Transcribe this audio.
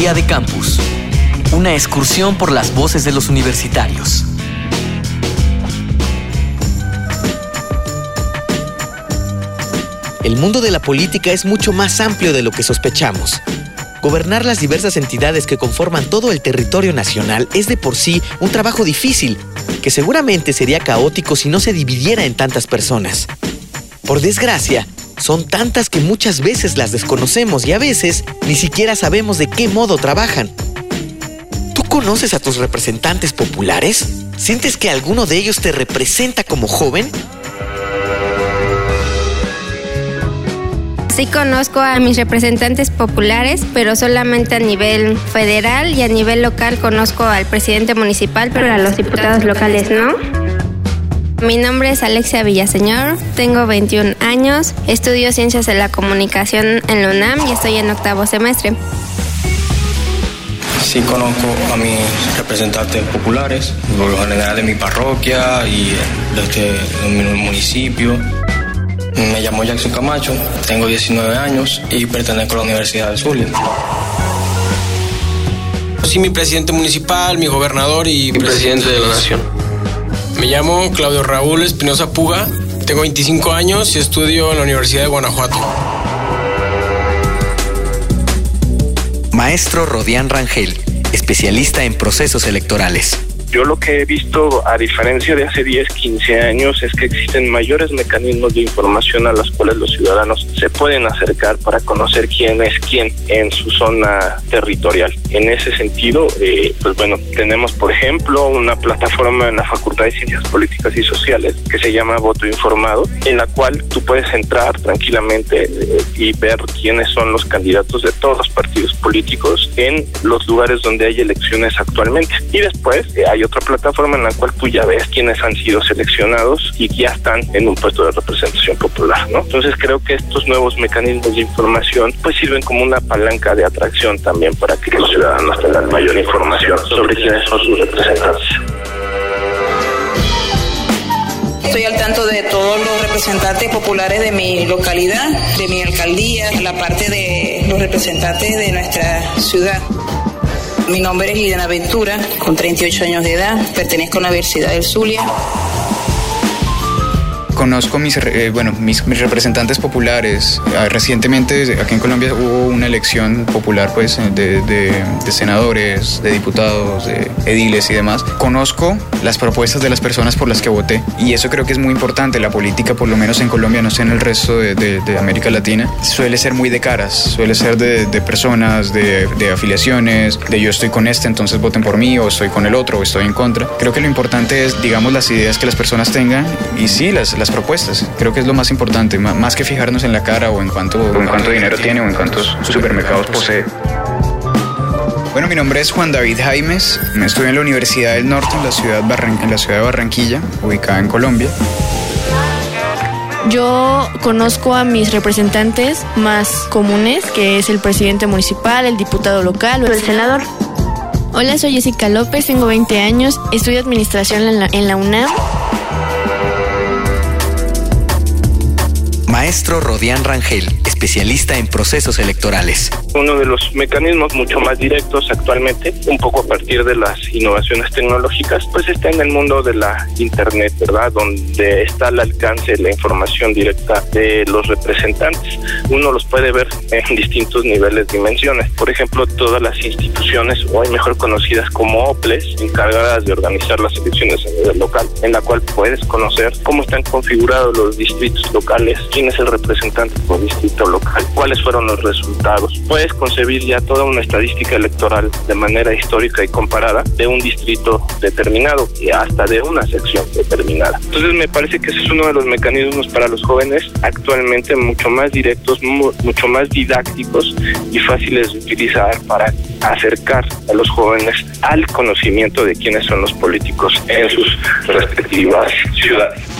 Día de Campus. Una excursión por las voces de los universitarios. El mundo de la política es mucho más amplio de lo que sospechamos. Gobernar las diversas entidades que conforman todo el territorio nacional es de por sí un trabajo difícil, que seguramente sería caótico si no se dividiera en tantas personas. Por desgracia, son tantas que muchas veces las desconocemos y a veces ni siquiera sabemos de qué modo trabajan. ¿Tú conoces a tus representantes populares? ¿Sientes que alguno de ellos te representa como joven? Sí conozco a mis representantes populares, pero solamente a nivel federal y a nivel local conozco al presidente municipal, pero a los diputados locales no. Mi nombre es Alexia Villaseñor, tengo 21 años, estudio Ciencias de la Comunicación en la UNAM y estoy en octavo semestre. Sí conozco a mis representantes populares, por lo general de mi parroquia y de, este, de mi municipio. Me llamo Jackson Camacho, tengo 19 años y pertenezco a la Universidad del Zulia. Soy mi presidente municipal, mi gobernador y presidente de la nación. Me llamo Claudio Raúl Espinosa Puga, tengo 25 años y estudio en la Universidad de Guanajuato. Maestro Rodián Rangel, especialista en procesos electorales. Yo lo que he visto, a diferencia de hace 10, 15 años, es que existen mayores mecanismos de información a los cuales los ciudadanos se pueden acercar para conocer quién es quién en su zona territorial. En ese sentido, eh, pues bueno, tenemos, por ejemplo, una plataforma en la Facultad de Ciencias Políticas y Sociales que se llama Voto Informado, en la cual tú puedes entrar tranquilamente eh, y ver quiénes son los candidatos de todos los partidos políticos en los lugares donde hay elecciones actualmente. Y después eh, hay otra plataforma en la cual tú ya ves quiénes han sido seleccionados y ya están en un puesto de representación popular, ¿no? Entonces creo que estos nuevos mecanismos de información pues sirven como una palanca de atracción también para que los ciudadanos tengan mayor información sobre quiénes son sus representantes. Estoy al tanto de todos los representantes populares de mi localidad, de mi alcaldía, la parte de los representantes de nuestra ciudad. Mi nombre es Liliana Ventura, con 38 años de edad, pertenezco a la Universidad del Zulia. Conozco mis, eh, bueno, mis, mis, representantes populares. Ah, recientemente aquí en Colombia hubo una elección popular pues, de, de, de, senadores, de diputados, de ediles y demás. Conozco las propuestas de las personas por las que voté y eso creo que es muy importante. La política, por lo menos en Colombia, no sé en el resto de, de América Latina, suele ser muy de caras, suele ser de, personas, de, afiliaciones, de yo estoy con este, entonces voten por mí, o estoy con el otro, o estoy en contra. Creo que lo importante es, digamos, las ideas que las personas tengan y sí, las, las propuestas. Creo que es lo más importante, más que fijarnos en la cara o en cuánto, o en cuánto dinero tiene o en cuántos supermercados posee. Bueno, mi nombre es Juan David Jaimes, estudio en la Universidad del Norte en la ciudad, Barran en la ciudad de Barranquilla, ubicada en Colombia. Yo conozco a mis representantes más comunes, que es el presidente municipal, el diputado local o el senador. Hola, soy Jessica López, tengo 20 años, estudio administración en la, en la UNAM. Maestro Rodián Rangel, especialista en procesos electorales. Uno de los mecanismos mucho más directos actualmente, un poco a partir de las innovaciones tecnológicas, pues está en el mundo de la Internet, ¿verdad? Donde está al alcance la información directa de los representantes. Uno los puede ver en distintos niveles, dimensiones. Por ejemplo, todas las instituciones, hoy mejor conocidas como OPLES, encargadas de organizar las elecciones a nivel local, en la cual puedes conocer cómo están configurados los distritos locales, quién es el representante por distrito local, cuáles fueron los resultados. Puedes concebir ya toda una estadística electoral de manera histórica y comparada de un distrito determinado y hasta de una sección determinada. Entonces me parece que ese es uno de los mecanismos para los jóvenes actualmente mucho más directos, mucho más didácticos y fáciles de utilizar para acercar a los jóvenes al conocimiento de quiénes son los políticos en sus respectivas ciudades.